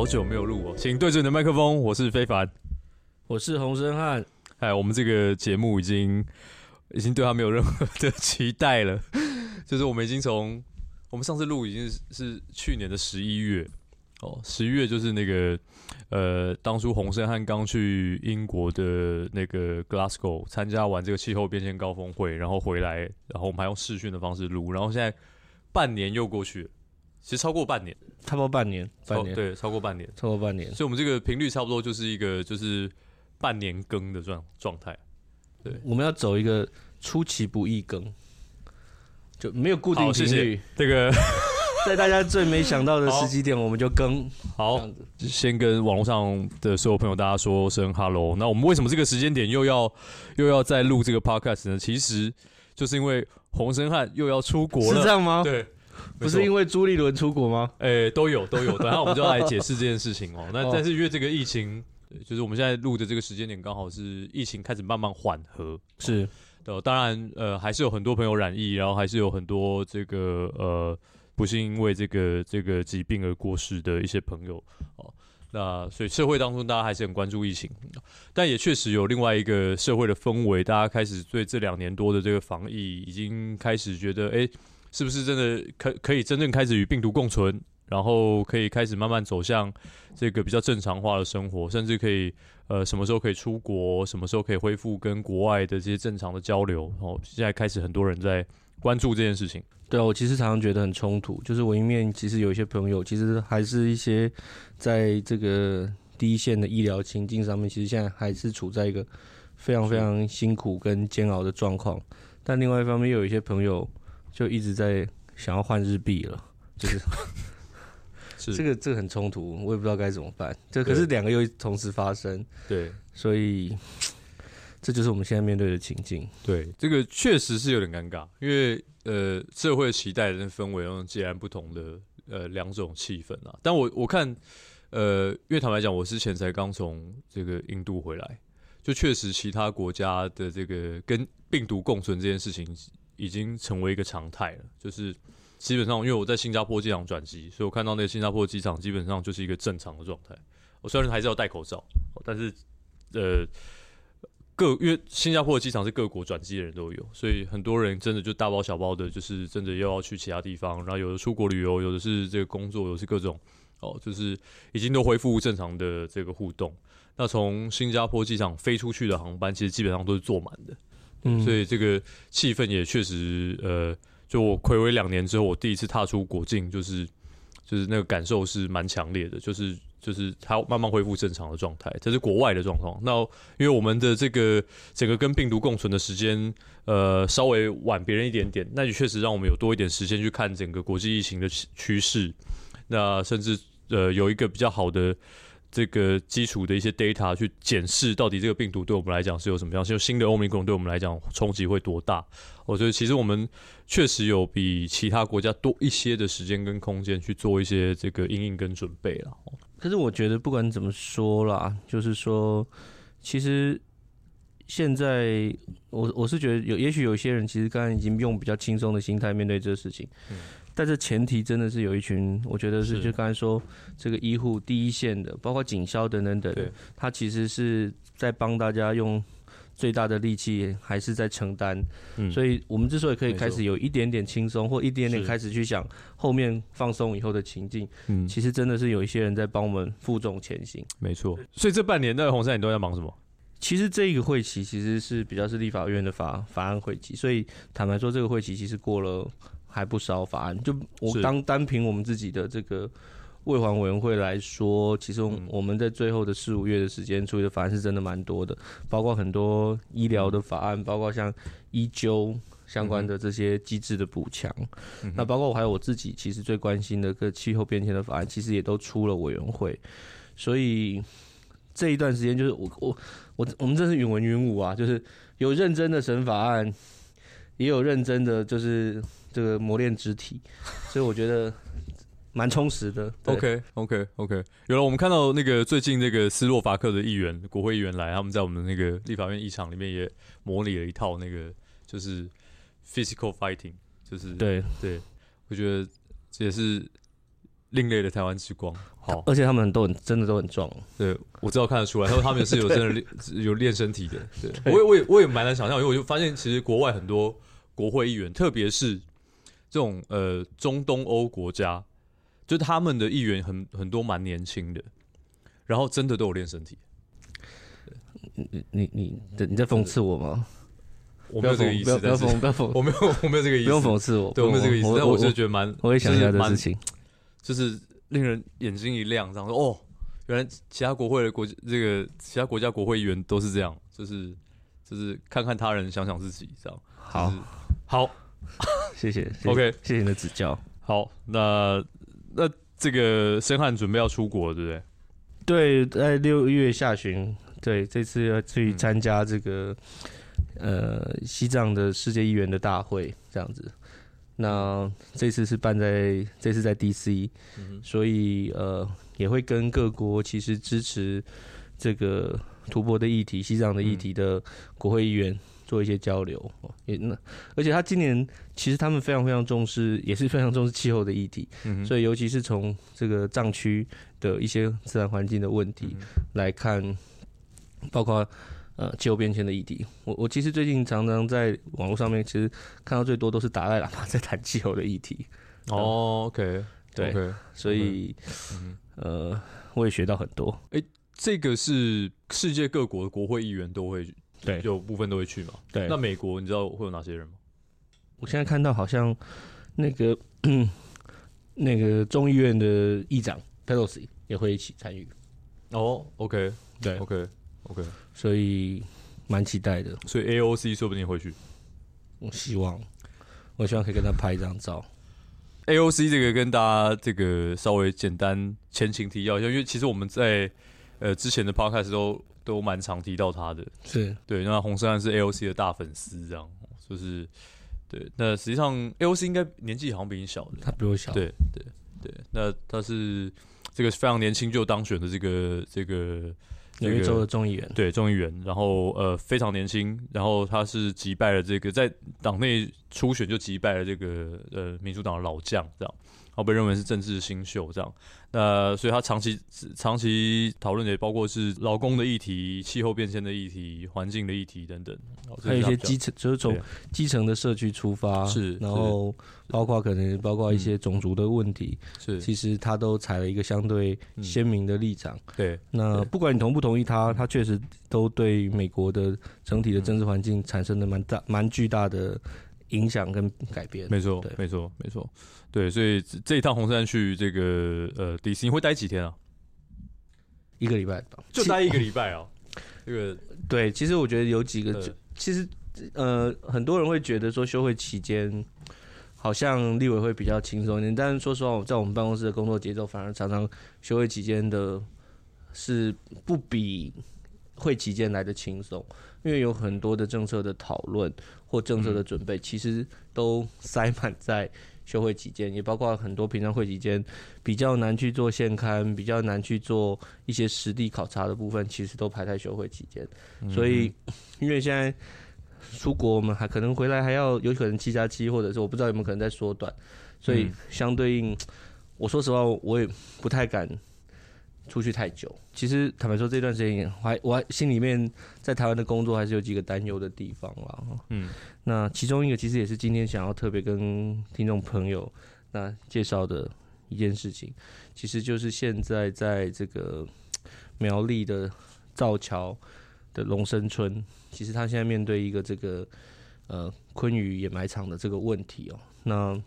好久没有录哦，请对准你的麦克风。我是非凡，我是洪生汉。哎，我们这个节目已经已经对他没有任何的期待了。就是我们已经从我们上次录已经是，是去年的十一月哦，十一月就是那个呃，当初洪生汉刚去英国的那个 Glasgow 参加完这个气候变迁高峰会，然后回来，然后我们还用视讯的方式录，然后现在半年又过去了。其实超过半年，差不多半年，半年对，超过半年，超过半年，所以我们这个频率差不多就是一个就是半年更的状状态。对，我们要走一个出其不意更，就没有固定频率。这个 在大家最没想到的时机点，我们就更。好，先跟网络上的所有朋友大家说声 hello。那我们为什么这个时间点又要又要再录这个 podcast 呢？其实就是因为洪生汉又要出国了，是这样吗？对。不是因为朱立伦出国吗？诶、欸，都有都有，等下我们就要来解释这件事情哦。那但是因为这个疫情，就是我们现在录的这个时间点刚好是疫情开始慢慢缓和，是的。当然，呃，还是有很多朋友染疫，然后还是有很多这个呃不幸因为这个这个疾病而过世的一些朋友哦。那所以社会当中大家还是很关注疫情，但也确实有另外一个社会的氛围，大家开始对这两年多的这个防疫已经开始觉得，哎、欸。是不是真的可可以真正开始与病毒共存，然后可以开始慢慢走向这个比较正常化的生活，甚至可以呃什么时候可以出国，什么时候可以恢复跟国外的这些正常的交流？然哦，现在开始很多人在关注这件事情。对，我其实常常觉得很冲突，就是我一面其实有一些朋友，其实还是一些在这个第一线的医疗情境上面，其实现在还是处在一个非常非常辛苦跟煎熬的状况。但另外一方面，又有一些朋友。就一直在想要换日币了，就是 是这个这个很冲突，我也不知道该怎么办。这可是两个又同时发生，对，所以这就是我们现在面对的情境。对，这个确实是有点尴尬，因为呃，社会期待的氛围用截然不同的呃两种气氛啊。但我我看呃，因为坦白讲，我之前才刚从这个印度回来，就确实其他国家的这个跟病毒共存这件事情。已经成为一个常态了，就是基本上，因为我在新加坡机场转机，所以我看到那个新加坡机场基本上就是一个正常的状态。我虽然还是要戴口罩，但是呃，各因为新加坡的机场是各国转机的人都有，所以很多人真的就大包小包的，就是真的又要去其他地方，然后有的出国旅游，有的是这个工作，有的是各种哦，就是已经都恢复正常的这个互动。那从新加坡机场飞出去的航班，其实基本上都是坐满的。所以这个气氛也确实，呃，就我睽违两年之后，我第一次踏出国境，就是就是那个感受是蛮强烈的，就是就是它慢慢恢复正常的状态，这是国外的状况。那因为我们的这个整个跟病毒共存的时间，呃，稍微晚别人一点点，那也确实让我们有多一点时间去看整个国际疫情的趋势，那甚至呃有一个比较好的。这个基础的一些 data 去检视到底这个病毒对我们来讲是有什么样，就新的欧米伽对我们来讲冲击会多大？我觉得其实我们确实有比其他国家多一些的时间跟空间去做一些这个应应跟准备了。可是我觉得不管怎么说啦，就是说，其实现在我我是觉得有，也许有些人其实刚才已经用比较轻松的心态面对这个事情。嗯但这前提真的是有一群，我觉得是就刚才说这个医护第一线的，包括警消等等等，他其实是在帮大家用最大的力气，还是在承担。嗯，所以我们之所以可以开始有一点点轻松，或一点点开始去想后面放松以后的情境，嗯，其实真的是有一些人在帮我们负重前行。没错。所以这半年的红山你都在忙什么？其实这一个会期其实是比较是立法院的法法案会期，所以坦白说，这个会期其实过了。还不少法案，就我当单凭我们自己的这个卫环委员会来说，其实我们在最后的四五月的时间处理的法案是真的蛮多的，包括很多医疗的法案，包括像医纠相关的这些机制的补强，嗯，那包括我还有我自己其实最关心的个气候变迁的法案，其实也都出了委员会，所以这一段时间就是我我我我们真是云文云武啊，就是有认真的审法案，也有认真的就是。这个磨练肢体，所以我觉得蛮充实的。OK OK OK，有了，我们看到那个最近那个斯洛伐克的议员，国会议员来，他们在我们那个立法院议场里面也模拟了一套那个就是 physical fighting，就是对对，我觉得这也是另类的台湾之光。好，而且他们都很真的都很壮。对，我知道看得出来，他说他们是有真的练 有练身体的。对，对我也我也我也蛮难想象，因为我就发现其实国外很多国会议员，特别是这种呃中东欧国家，就他们的议员很很多蛮年轻的，然后真的都有练身体。你你你你在讽刺我吗？我没有这个意思，不要讽，不要讽，我没有我没有这个意思，不用讽刺我，对，我没有这个意思，但我就觉得蛮，我会想一下这事情，就是令人眼睛一亮，这样说哦，原来其他国会的国这个其他国家国会议员都是这样，就是就是看看他人，想想自己，这样。好，好，谢谢，OK，谢谢你的指教。好，那那这个申翰准备要出国，对不对？对，在六月下旬，对，这次要去参加这个。呃，西藏的世界议员的大会这样子，那这次是办在这次在 DC，嗯，所以呃也会跟各国其实支持这个吐蕃的议题、西藏的议题的国会议员做一些交流。也那而且他今年其实他们非常非常重视，也是非常重视气候的议题，嗯，所以尤其是从这个藏区的一些自然环境的问题来看，包括。呃，气候变迁的议题，我我其实最近常常在网络上面，其实看到最多都是达赖喇嘛 在谈气候的议题。哦，OK，对，okay, 所以，okay, 呃，我也学到很多。哎、欸，这个是世界各国的国会议员都会，对，有部分都会去嘛？对。那美国你知道会有哪些人吗？我现在看到好像那个 那个众议院的议长 Pelosi 也会一起参与。哦，OK，对，OK。OK，所以蛮期待的。所以 AOC 说不定会去。我希望，我希望可以跟他拍一张照。AOC 这个跟大家这个稍微简单前情提要一下，因为其实我们在呃之前的 Podcast 都都蛮常提到他的。是对，那洪申翰是 AOC 的大粉丝，这样就是对。那实际上 AOC 应该年纪好像比你小的，他比我小。对对对，那他是这个非常年轻就当选的这个这个。纽约州的众议员，对众议员，然后呃非常年轻，然后他是击败了这个在党内初选就击败了这个呃民主党的老将，这样，然后被认为是政治新秀，这样。那所以他长期长期讨论的也包括是劳工的议题、气候变迁的议题、环境的议题等等，还有一些基层，就是从基层的社区出发，是，然后包括可能包括一些种族的问题，是，其实他都采了一个相对鲜明的立场。对，那不管你同不同意他，他确实都对美国的整体的政治环境产生了蛮大、蛮巨大的影响跟改变。没错，没错，没错。对，所以这一趟红山去这个呃迪士尼会待几天啊？一个礼拜，就待一个礼拜啊。这个 对，其实我觉得有几个，呃、其实呃很多人会觉得说休会期间好像立委会比较轻松一点，但是说实话，在我们办公室的工作节奏反而常常休会期间的是不比会期间来的轻松，因为有很多的政策的讨论或政策的准备，其实都塞满在。休会期间，也包括很多平常会期间比较难去做现刊，比较难去做一些实地考察的部分，其实都排在休会期间。嗯。所以，因为现在出国，我们还可能回来还要有可能七加七，或者是我不知道有没有可能在缩短。所以，相对应，我说实话，我也不太敢。出去太久，其实坦白说，这段时间我还我还心里面在台湾的工作还是有几个担忧的地方啦。嗯，那其中一个其实也是今天想要特别跟听众朋友那介绍的一件事情，其实就是现在在这个苗栗的造桥的龙生村，其实他现在面对一个这个呃昆宇掩埋场的这个问题哦。那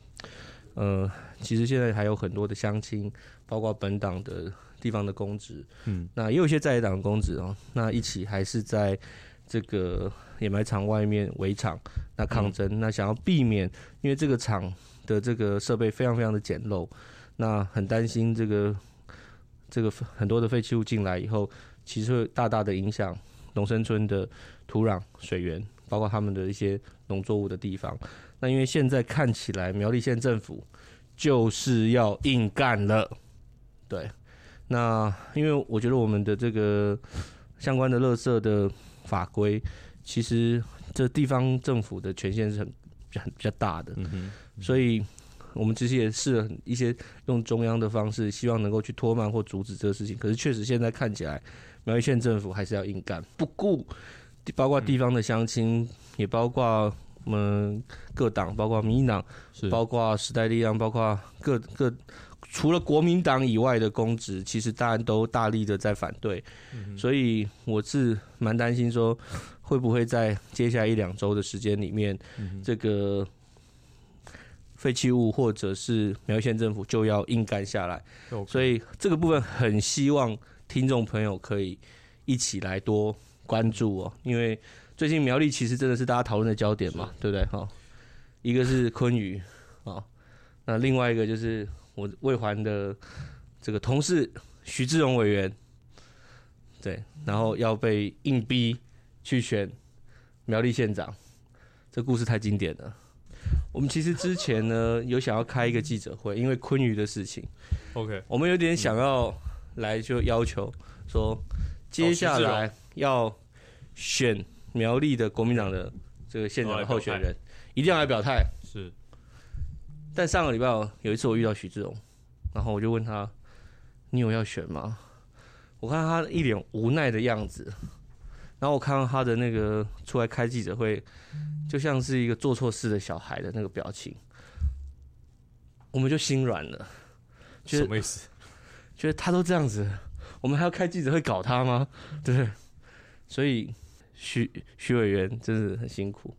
呃，其实现在还有很多的乡亲，包括本党的。地方的公职，嗯，那也有一些在野党的公职哦，那一起还是在这个掩埋场外面围场，那抗争，嗯，那想要避免，因为这个厂的这个设备非常非常的简陋，那很担心这个这个很多的废弃物进来以后，其实会大大的影响农生村的土壤、水源，包括他们的一些农作物的地方。那因为现在看起来苗栗县政府就是要硬干了，对。那因为我觉得我们的这个相关的垃圾的法规，其实这地方政府的权限是很很比较大的，所以我们其实也试了一些用中央的方式，希望能够去拖慢或阻止这个事情。可是确实现在看起来，苗栗县政府还是要硬干，不顾包括地方的乡亲，也包括我们各党，包括民进党，包括时代力量，包括各各除了国民党以外的公职，其实大家都大力的在反对。所以我是蛮担心说，会不会在接下来一两周的时间里面，这个。废弃物或者是苗栗县政府就要硬干下来所以这个部分很希望听众朋友可以一起来多关注哦，因为最近苗栗其实真的是大家讨论的焦点嘛，对不对？哈，一个是昆宇啊，那另外一个就是我魏环的这个同事徐志荣委员，对，然后要被硬逼去选苗栗县长，这故事太经典了。我们其实之前呢有想要开一个记者会，因为昆鱼的事情。OK，我们有点想要来就要求说，接下来要选苗栗的国民党的这个县长的候选人，一定要来表态。是。但上个礼拜有一次我遇到许志荣，然后我就问他：“你有要选吗？”我看他一脸无奈的样子。然后我看到他的那个出来开记者会，就像是一个做错事的小孩的那个表情，我们就心软了。什么意思？觉得他都这样子，我们还要开记者会搞他吗？对？所以徐徐委员真的很辛苦，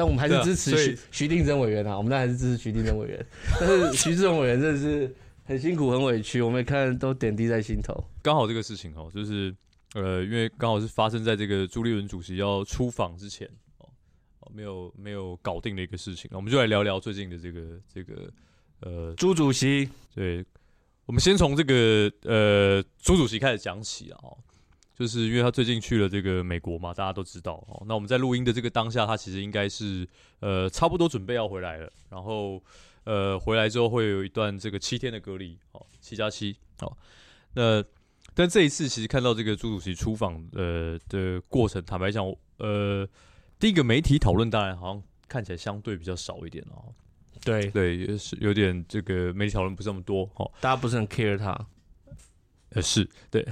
但我们还是支持徐徐定祯委员啊，我们当然还是支持徐定祯委员。但是徐志荣委员真的是很辛苦很委屈，我们也看都点滴在心头。刚好这个事情哦，就是。呃，因为刚好是发生在这个朱立伦主席要出访之前哦，没有没有搞定的一个事情，那我们就来聊聊最近的这个这个呃朱主席。对，我们先从这个呃朱主席开始讲起啊，就是因为他最近去了这个美国嘛，大家都知道哦。那我们在录音的这个当下，他其实应该是呃差不多准备要回来了，然后呃回来之后会有一段这个七天的隔离哦，七加七哦，那。但这一次，其实看到这个朱主席出访呃的过程，坦白讲，呃，第一个媒体讨论当然好像看起来相对比较少一点哦。对对，也是有点这个媒体讨论不是那么多哦，大家不是很 care 他。呃，是对。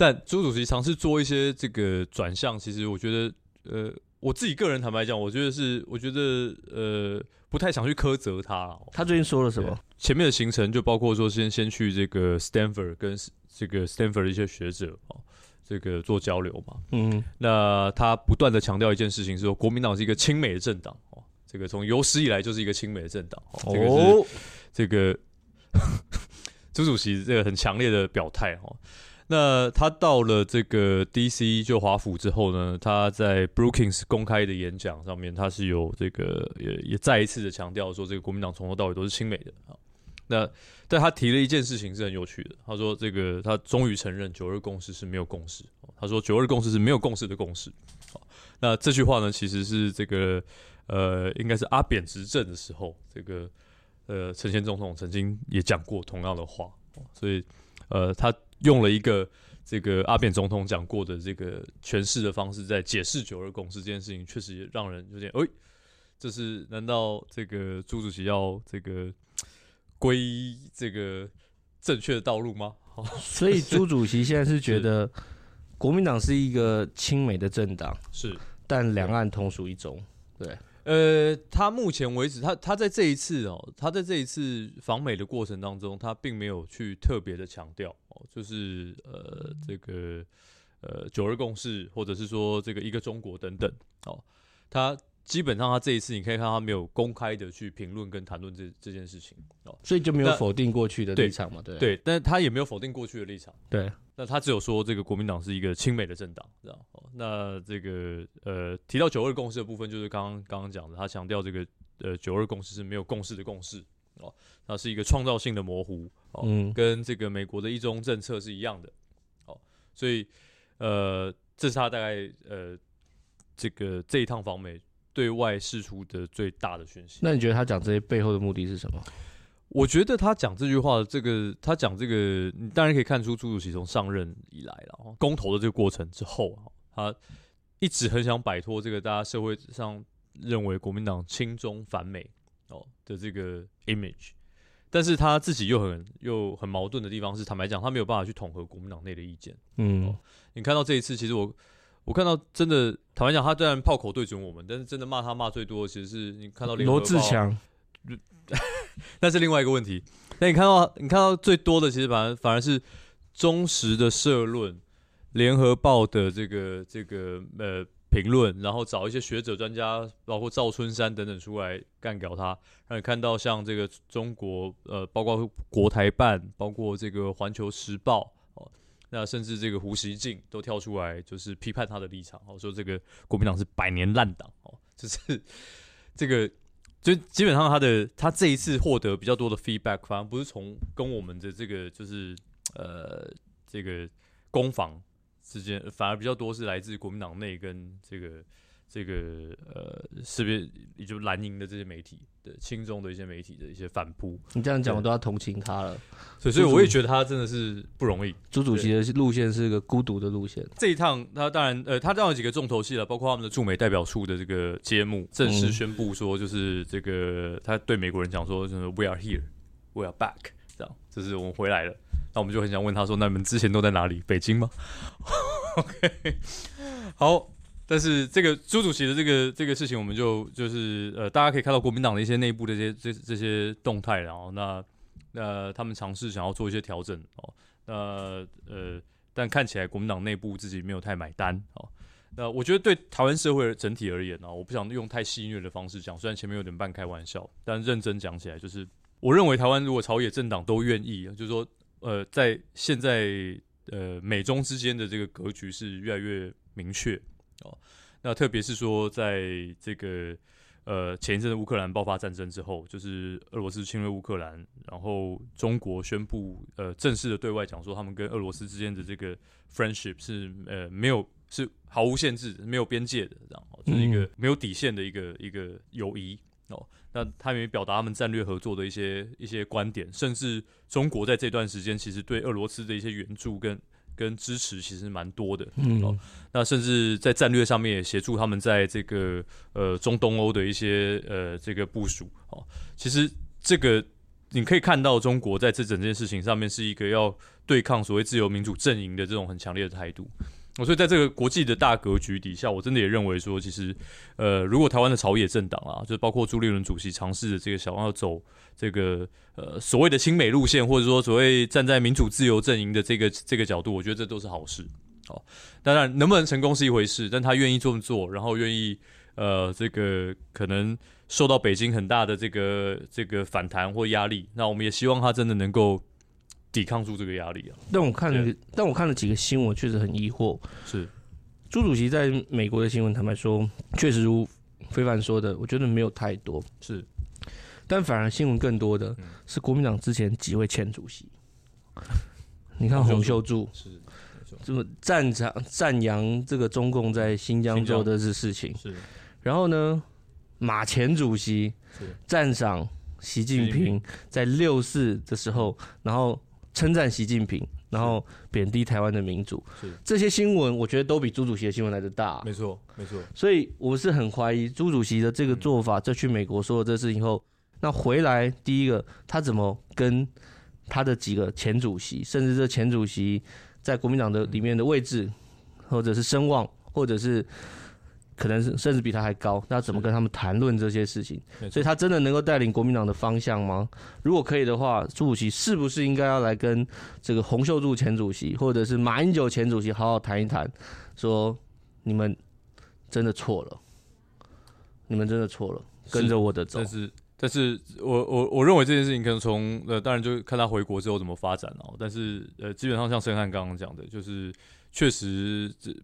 但朱主席尝试做一些这个转向，其实我觉得，呃，我自己个人坦白讲，我觉得是，我觉得呃。不太想去苛责他。他最近说了什么？前面的行程就包括说，先先去这个 Stanford 跟这个 Stanford 的一些学者哦，这个做交流嘛。嗯，那他不断的强调一件事情，是说国民党是一个亲美的政党哦，这个从有史以来就是一个亲美的政党。哦，这个是这个朱主席这个很强烈的表态哦。那他到了这个 D.C. 就华府之后呢，他在 Brookings 公开的演讲上面，他是有这个也也再一次的强调说，这个国民党从头到尾都是亲美的啊。那但他提了一件事情是很有趣的，他说这个他终于承认九二共识是没有共识。他说九二共识是没有共识的共识。那这句话呢，其实是这个呃，应该是阿扁执政的时候，这个呃陈前总统曾经也讲过同样的话，所以呃他。用了一个这个阿扁总统讲过的这个诠释的方式，在解释九二共识这件事情，确实也让人有点哎，这是难道这个朱主席要这个归这个正确的道路吗？所以朱主席现在是觉得国民党是一个亲美的政党，是，但两岸同属一中，对。呃，他目前为止，他他在这一次哦，他在这一次访美的过程当中，他并没有去特别的强调哦，就是呃这个呃九二共识，或者是说这个一个中国等等哦，他。基本上，他这一次你可以看到他没有公开的去评论跟谈论这这件事情哦，所以就没有否定过去的立场嘛？对对，但是他也没有否定过去的立场。对，那他只有说这个国民党是一个亲美的政党，知道？那这个呃提到九二共识的部分，就是刚刚刚刚讲的，他强调这个呃九二共识是没有共识的共识哦，那是一个创造性的模糊哦，嗯，跟这个美国的一中政策是一样的哦，所以呃这是他大概呃这个这一趟访美。对外释出的最大的讯息。那你觉得他讲这些背后的目的是什么？我觉得他讲这句话这个，他讲这个，你当然可以看出朱主席从上任以来了，公投的这个过程之后，他一直很想摆脱这个大家社会上认为国民党亲中反美哦的这个 image，但是他自己又很又很矛盾的地方是，坦白讲，他没有办法去统合国民党内的意见。嗯、哦，你看到这一次，其实我我看到真的坦白讲，他虽然炮口对准我们，但是真的骂他骂最多的，其实是你看到罗志强，那是另外一个问题。那你看到你看到最多的，其实反而反而是忠实的社论、联合报的这个这个呃。评论，然后找一些学者专家，包括赵春山等等出来干掉他，让你看到像这个中国呃，包括国台办，包括这个环球时报哦，那甚至这个胡锡进都跳出来，就是批判他的立场，哦，说这个国民党是百年烂党哦，就是 这个就基本上他的他这一次获得比较多的 feedback，反而不是从跟我们的这个就是呃这个攻防。之间反而比较多是来自国民党内跟这个这个呃，是不是也就蓝营的这些媒体的轻重的一些媒体的一些反扑。你这样讲，我都要同情他了。所以，所以我也觉得他真的是不容易。朱主席的路线是一个孤独的路线。这一趟，他当然呃，他当然有几个重头戏了，包括他们的驻美代表处的这个揭幕，正式宣布说，就是这个他对美国人讲说，就是 We are here, we are back，这样，就是我们回来了。那我们就很想问他说：“那你们之前都在哪里？北京吗？”OK，好。但是这个朱主席的这个这个事情，我们就就是呃，大家可以看到国民党的一些内部的这些这这些动态，然后那那他们尝试想要做一些调整哦。那呃，但看起来国民党内部自己没有太买单哦。那我觉得对台湾社会整体而言呢，我不想用太戏谑的方式讲，虽然前面有点半开玩笑，但认真讲起来，就是我认为台湾如果朝野政党都愿意，就是说。呃，在现在呃美中之间的这个格局是越来越明确哦。那特别是说，在这个呃前一阵的乌克兰爆发战争之后，就是俄罗斯侵略乌克兰，然后中国宣布呃正式的对外讲说，他们跟俄罗斯之间的这个 friendship 是呃没有是毫无限制、没有边界的，这样，就是一个没有底线的一个一个友谊。哦，那他们也表达他们战略合作的一些一些观点，甚至中国在这段时间其实对俄罗斯的一些援助跟跟支持其实蛮多的。嗯，哦，那甚至在战略上面也协助他们在这个呃中东欧的一些呃这个部署。哦，其实这个你可以看到中国在这整件事情上面是一个要对抗所谓自由民主阵营的这种很强烈的态度。我所以，在这个国际的大格局底下，我真的也认为说，其实，呃，如果台湾的朝野政党啊，就包括朱立伦主席尝试的这个想要走这个呃所谓的亲美路线，或者说所谓站在民主自由阵营的这个这个角度，我觉得这都是好事。好，当然能不能成功是一回事，但他愿意这么做，然后愿意呃这个可能受到北京很大的这个这个反弹或压力，那我们也希望他真的能够。抵抗住这个压力啊！但我看了，但我看了几个新闻，确实很疑惑。是朱主席在美国的新闻，坦白说，确实如非凡说的，我觉得没有太多。是，但反而新闻更多的是国民党之前几位前主席。你看洪秀柱是这么赞赏赞扬这个中共在新疆做的这事情，是。然后呢，马前主席赞赏。习近平在六四的时候，然后称赞习近平，然后贬低台湾的民主，这些新闻我觉得都比朱主席的新闻来的大。没错，没错。所以我是很怀疑朱主席的这个做法。这去美国说了这事情后，那回来第一个，他怎么跟他的几个前主席，甚至这前主席在国民党的里面的位置，或者是声望，或者是。可能是甚至比他还高，那怎么跟他们谈论这些事情？所以他真的能够带领国民党的方向吗？如果可以的话，朱主席是不是应该要来跟这个洪秀柱前主席，或者是马英九前主席好好谈一谈，说你们真的错了，你们真的错了，跟着我的走。但是，但是我我我认为这件事情可能从呃，当然就看他回国之后怎么发展哦。但是呃，基本上像申汉刚刚讲的，就是确实这。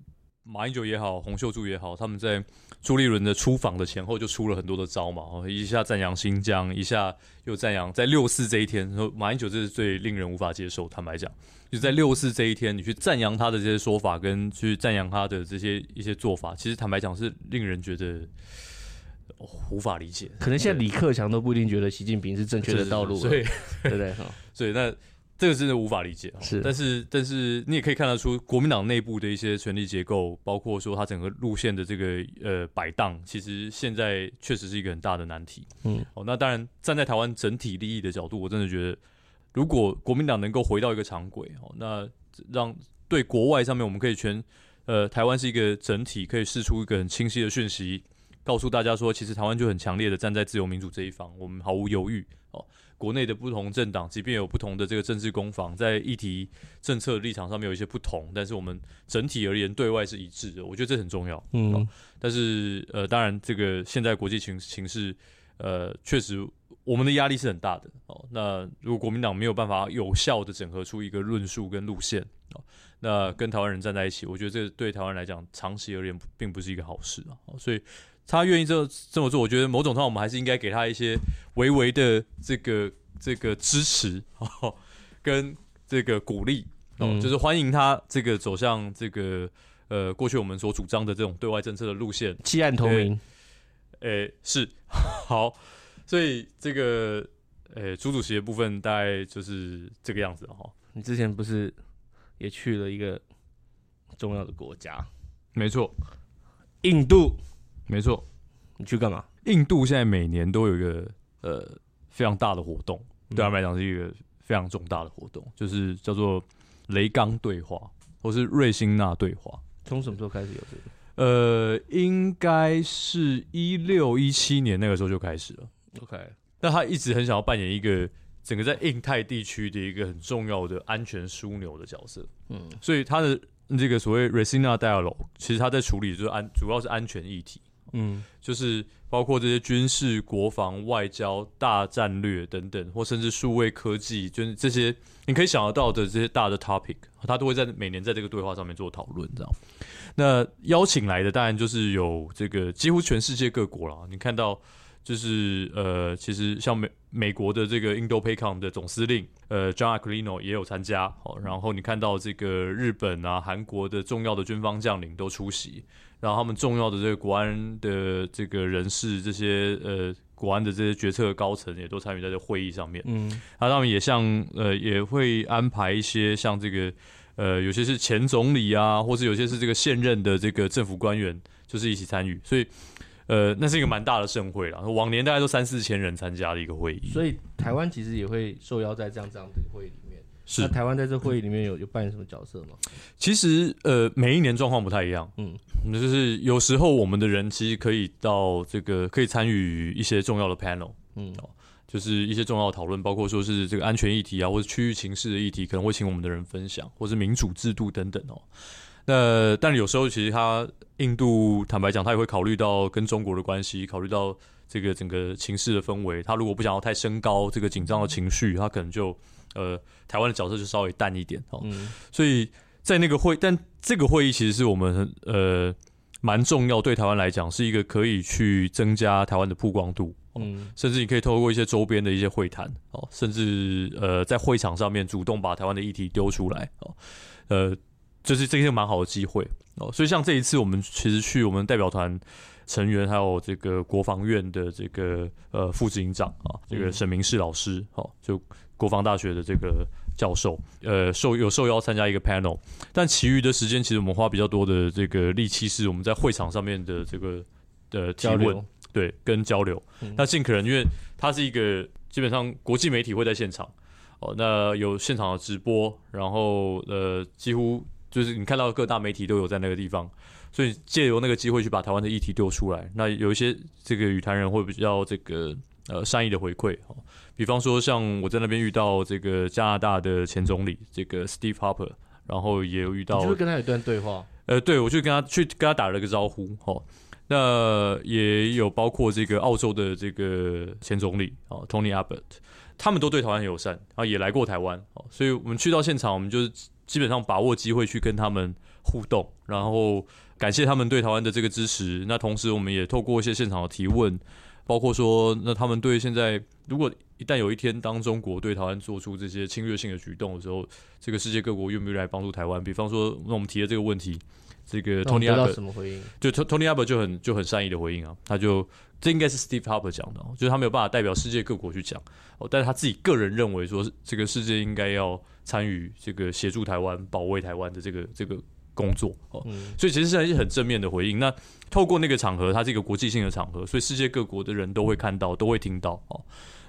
马英九也好，洪秀柱也好，他们在朱立伦的出访的前后就出了很多的招嘛，一下赞扬新疆，一下又赞扬在六四这一天，说马英九这是最令人无法接受。坦白讲，就在六四这一天，你去赞扬他的这些说法，跟去赞扬他的这些一些做法，其实坦白讲是令人觉得、哦、无法理解。可能现在李克强都不一定觉得习近平是正确的道路，对不对？所以那这个真的无法理解。是，但是但是你也可以看得出，国民党内部的一些权力结构，包括说它整个路线的这个呃摆荡，其实现在确实是一个很大的难题。嗯，哦，那当然站在台湾整体利益的角度，我真的觉得，如果国民党能够回到一个常轨，哦，那让对国外上面我们可以全呃台湾是一个整体，可以释出一个很清晰的讯息，告诉大家说，其实台湾就很强烈的站在自由民主这一方，我们毫无犹豫。哦。国内的不同政党，即便有不同的这个政治攻防，在议题政策立场上面有一些不同，但是我们整体而言对外是一致的。我觉得这很重要。嗯、哦，但是呃，当然这个现在国际情形势，呃，确实我们的压力是很大的。哦，那如果国民党没有办法有效的整合出一个论述跟路线，哦，那跟台湾人站在一起，我觉得这对台湾来讲长期而言并不是一个好事啊。哦，所以。他愿意这这么做，我觉得某种上我们还是应该给他一些微微的这个这个支持，哦，跟这个鼓励，哦，嗯、就是欢迎他这个走向这个呃过去我们所主张的这种对外政策的路线，弃暗投明，诶，是 好，所以这个诶朱主席的部分大概就是这个样子哈。你之前不是也去了一个重要的国家？没错，印度。没错，你去干嘛？印度现在每年都有一个呃非常大的活动，对他们来讲是一个非常重大的活动，就是叫做雷刚对话，或是瑞辛纳对话。从什么时候开始有这个？呃，应该是一六一七年那个时候就开始了。OK，那他一直很想要扮演一个整个在印太地区的一个很重要的安全枢纽的角色。嗯，所以他的这个所谓 Raisina Dialogue，其实他在处理就是安，主要是安全议题。嗯，就是包括这些军事、国防、外交、大战略等等，或甚至数位科技，就是这些你可以想得到的这些大的 topic，他都会在每年在这个对话上面做讨论，这样。那邀请来的当然就是有这个几乎全世界各国了。你看到就是呃，其实像美美国的这个 Indo-PACOM 的总司令呃 John Aquilino 也有参加，哦，然后你看到这个日本啊、韩国的重要的军方将领都出席。然后他们重要的这个国安的这个人士，这些呃国安的这些决策高层也都参与在这会议上面。嗯，然后他们也像呃也会安排一些像这个呃有些是前总理啊，或是有些是这个现任的这个政府官员，就是一起参与。所以呃那是一个蛮大的盛会啦，往年大概都三四千人参加的一个会议。所以台湾其实也会受邀在这样这样的会议里。是那台湾在这会议里面有有扮演什么角色吗？其实呃，每一年状况不太一样。嗯，那就是有时候我们的人其实可以到这个可以参与一些重要的 panel。嗯，哦，就是一些重要的讨论，包括说是这个安全议题啊，或者区域情势的议题，可能会请我们的人分享，或是民主制度等等哦。那但有时候其实他印度坦白讲，他也会考虑到跟中国的关系，考虑到这个整个情势的氛围。他如果不想要太升高这个紧张的情绪，他可能就。呃，台湾的角色就稍微淡一点哦，嗯、所以在那个会，但这个会议其实是我们呃蛮重要，对台湾来讲是一个可以去增加台湾的曝光度，嗯，甚至你可以透过一些周边的一些会谈哦，甚至呃在会场上面主动把台湾的议题丢出来哦，呃，就是这些蛮好的机会哦，所以像这一次我们其实去我们代表团成员还有这个国防院的这个呃副执行长啊，这个沈明世老师哦，就。国防大学的这个教授，呃，受有受邀参加一个 panel，但其余的时间其实我们花比较多的这个力气是我们在会场上面的这个的提问，对，跟交流。嗯、那尽可能，因为它是一个基本上国际媒体会在现场，哦，那有现场的直播，然后呃，几乎就是你看到各大媒体都有在那个地方，所以借由那个机会去把台湾的议题丢出来。那有一些这个语坛人会比较这个呃善意的回馈，哦。比方说，像我在那边遇到这个加拿大的前总理这个 Steve Harper，然后也有遇到，就是跟他有一段对话。呃，对，我就跟他去跟他打了个招呼。哦，那也有包括这个澳洲的这个前总理哦，Tony Abbott，他们都对台湾很友善，然后也来过台湾。哦，所以我们去到现场，我们就是基本上把握机会去跟他们互动，然后感谢他们对台湾的这个支持。那同时，我们也透过一些现场的提问。包括说，那他们对现在，如果一旦有一天当中国对台湾做出这些侵略性的举动的时候，这个世界各国愿不愿意来帮助台湾？比方说，那我们提的这个问题，这个 Tony Abbott 什么回应？就 Tony Abbott 就很就很善意的回应啊，他就这应该是 Steve Harper 讲的，哦就是他没有办法代表世界各国去讲哦，但是他自己个人认为说，这个世界应该要参与这个协助台湾、保卫台湾的这个这个工作哦，嗯、所以其实是很正面的回应。那透过那个场合，它是一个国际性的场合，所以世界各国的人都会看到，都会听到哦。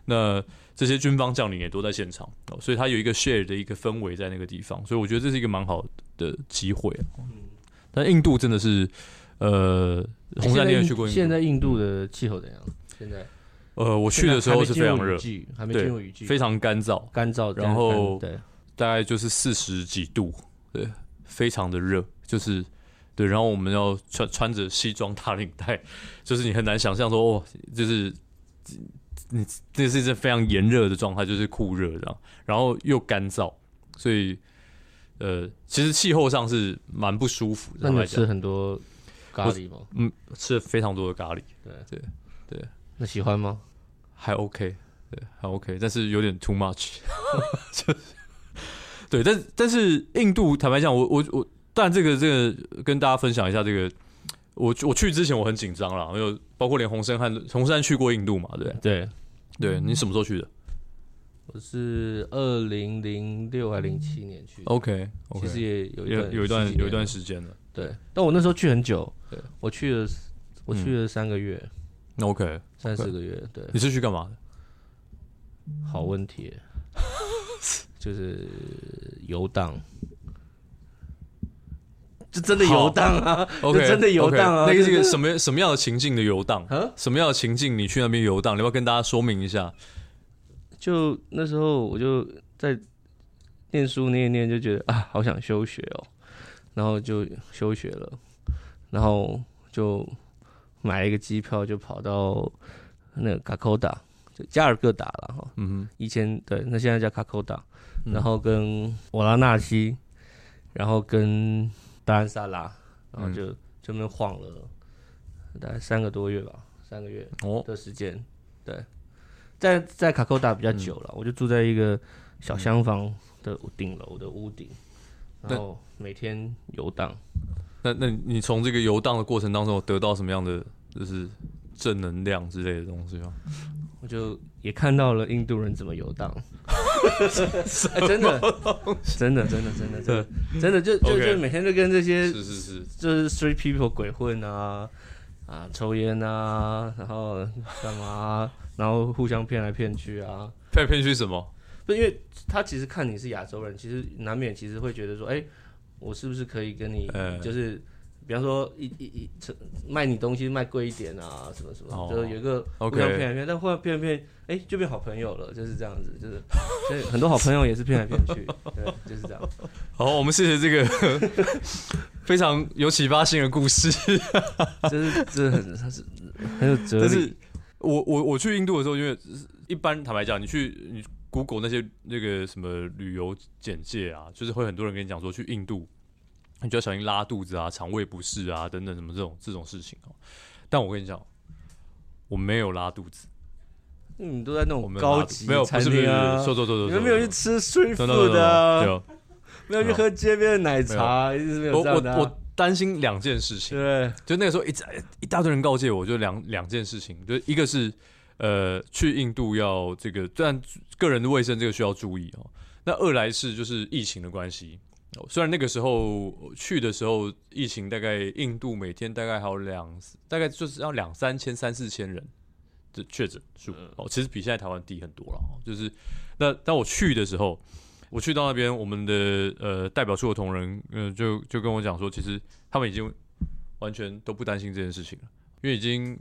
那这些军方将领也都在现场哦，所以他有一个 share 的一个氛围在那个地方，所以我觉得这是一个蛮好的机会啊。但印度真的是，呃，红山你也去过印度？现在印度的气候怎样？现在，呃，我去的时候是非常热，还没进入雨季，非常干燥，干燥，然后对，大概就是四十几度，对，非常的热，就是对，然后我们要穿穿着西装打领带，就是你很难想象说，哦，就是你这是一阵非常炎热的状态，就是酷热这样，然后又干燥，所以。呃，其实气候上是蛮不舒服的。那你吃很多咖喱吗？嗯，吃了非常多的咖喱。对对对，那喜欢吗？还 OK，对，还 OK，但是有点 too much。对，但但是印度坦白讲，我我我，但这个这个跟大家分享一下这个，我我去之前我很紧张啦，因为包括连洪申翰洪申翰去过印度嘛，对对？对，你什么时候去的？我是二零零六还零七年去，OK，其实也有有有一段有一段时间了。对，但我那时候去很久，对，我去了我去了三个月，OK，三四个月。对，你是去干嘛的？好问题，就是游荡，就真的游荡啊，OK，真的游荡啊。那个是一个什么什么样的情境的游荡？什么样的情境？你去那边游荡，你要不要跟大家说明一下？就那时候，我就在念书念一念，就觉得啊，好想休学哦，然后就休学了，然后就买了一个机票，就跑到那个卡科达，就加尔各答了哈。嗯哼，以前对，那现在叫卡科达，然后跟瓦拉纳西，然后跟达兰萨拉，然后就就那晃了大概三个多月吧，三个月的时间，哦、对。在在卡扣达比较久了，嗯、我就住在一个小厢房的顶楼的屋顶，嗯、然后每天游荡。那那你从这个游荡的过程当中，有得到什么样的就是正能量之类的东西吗？我就也看到了印度人怎么游荡，真的 真的真的真的真的真的就就就每天就跟这些是是是，就是 street people 鬼混啊啊抽烟啊，然后干嘛、啊？然后互相骗来骗去啊，骗来骗去什么？不，因为他其实看你是亚洲人，其实难免其实会觉得说，哎，我是不是可以跟你，就是，比方说一一一卖你东西卖贵一点啊，什么什么，就是有一个互相骗来骗，但后来骗来骗，哎，就变好朋友了，就是这样子，就是 所以很多好朋友也是骗来骗去，对，就是这样。好，我们谢谢这个非常有启发性的故事，就是这很它是很有哲理。我我我去印度的时候，因为一般坦白讲，你去你 Google 那些那个什么旅游简介啊，就是会很多人跟你讲说去印度，你就要小心拉肚子啊、肠胃不适啊等等什么这种这种事情哦。但我跟你讲，我没有拉肚子。你，都在那种高级没有餐厅啊，说说说说，你们没有去吃 street food 的，没有去喝街边的奶茶，一直没有这样的。担心两件事情，对，就那个时候一直一大堆人告诫我，就两两件事情，就一个是呃去印度要这个，虽然个人的卫生这个需要注意哦，那二来是就是疫情的关系哦，虽然那个时候去的时候疫情大概印度每天大概还有两大概就是要两三千三四千人的确诊数哦，其实比现在台湾低很多了哦，就是那当我去的时候。我去到那边，我们的呃代表处的同仁，嗯、呃，就就跟我讲说，其实他们已经完全都不担心这件事情了，因为已经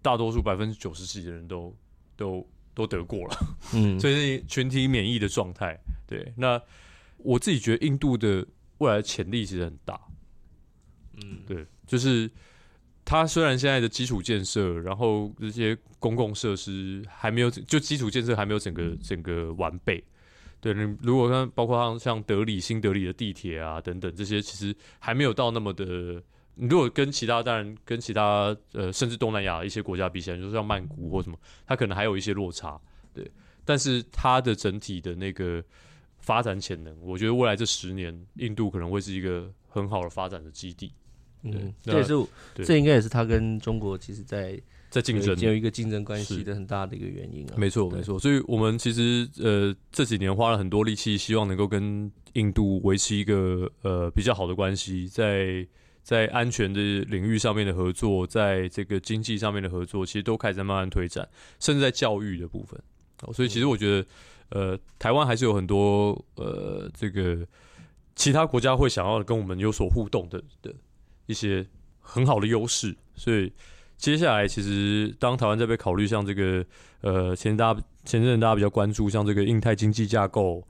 大多数百分之九十几的人都都都得过了，嗯，所以是群体免疫的状态。对，那我自己觉得印度的未来潜力其实很大，嗯，对，就是它虽然现在的基础建设，然后这些公共设施还没有，就基础建设还没有整个整个完备。对，你如果看，包括像像德里、新德里的地铁啊等等这些，其实还没有到那么的。你如果跟其他，当然跟其他呃，甚至东南亚一些国家比起来，就是像曼谷或什么，它可能还有一些落差。对，但是它的整体的那个发展潜能，我觉得未来这十年，印度可能会是一个很好的发展的基地。嗯，这也是这应该也是他跟中国其实在在竞争，有一个竞争关系的很大的一个原因啊。没错，没错。所以我们其实呃这几年花了很多力气，希望能够跟印度维持一个呃比较好的关系，在在安全的领域上面的合作，在这个经济上面的合作，其实都开始在慢慢推展，甚至在教育的部分。所以其实我觉得，呃，台湾还是有很多呃这个其他国家会想要跟我们有所互动的的一些很好的优势，所以。接下来，其实当台湾在被考虑，像这个呃，前大前阵大家比较关注，像这个印太经济架构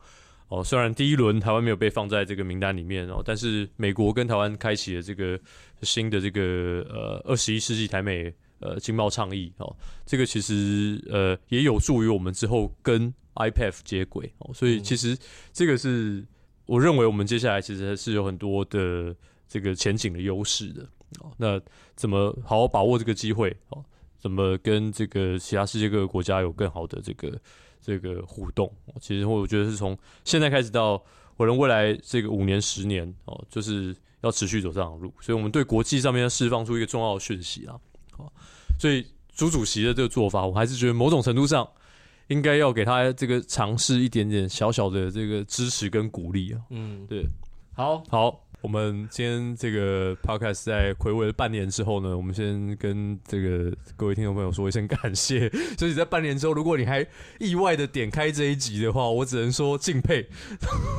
哦，虽然第一轮台湾没有被放在这个名单里面哦，但是美国跟台湾开启了这个新的这个呃二十一世纪台美呃经贸倡议哦，这个其实呃也有助于我们之后跟 IPEF 接轨哦，所以其实这个是我认为我们接下来其实还是有很多的这个前景的优势的。哦，那怎么好好把握这个机会？哦，怎么跟这个其他世界各个国家有更好的这个这个互动？其实我觉得是从现在开始到可能未来这个五年、十年哦，就是要持续走这样的路。所以，我们对国际上面要释放出一个重要的讯息啊！哦，所以朱主席的这个做法，我还是觉得某种程度上应该要给他这个尝试一点点小小的这个支持跟鼓励啊。嗯，对，好，好。我们今天这个 podcast 在睽违了半年之后呢，我们先跟这个各位听众朋友说一声感谢。所以在半年之后，如果你还意外的点开这一集的话，我只能说敬佩。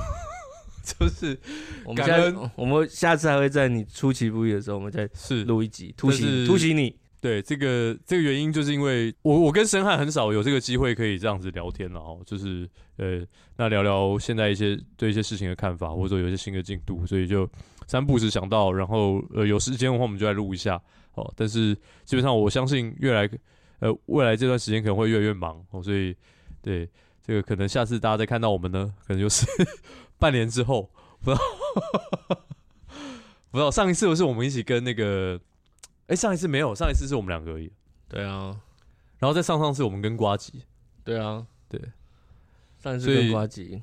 就是我们现在，我们下次还会在你出其不意的时候，我们再是录一集突袭突袭你。对，这个这个原因，就是因为我我跟申汉很少有这个机会可以这样子聊天了哦，就是呃，那聊聊现在一些对一些事情的看法，或者说有一些新的进度，所以就三不时想到，然后呃有时间的话我们就来录一下哦。但是基本上我相信，越来呃未来这段时间可能会越来越忙哦，所以对这个可能下次大家再看到我们呢，可能就是 半年之后，不知道 不知道上一次不是我们一起跟那个。哎、欸，上一次没有，上一次是我们两个而已。对啊，然后再上上次我们跟瓜吉。对啊，对，上一次跟瓜吉，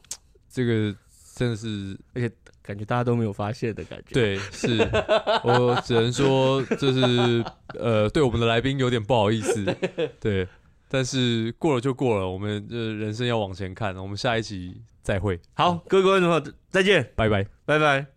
这个真的是，而且感觉大家都没有发现的感觉。对，是我只能说，就是呃，对我们的来宾有点不好意思。对，但是过了就过了，我们的人生要往前看。我们下一期再会。好，各位观众朋友，再见，拜拜，拜拜。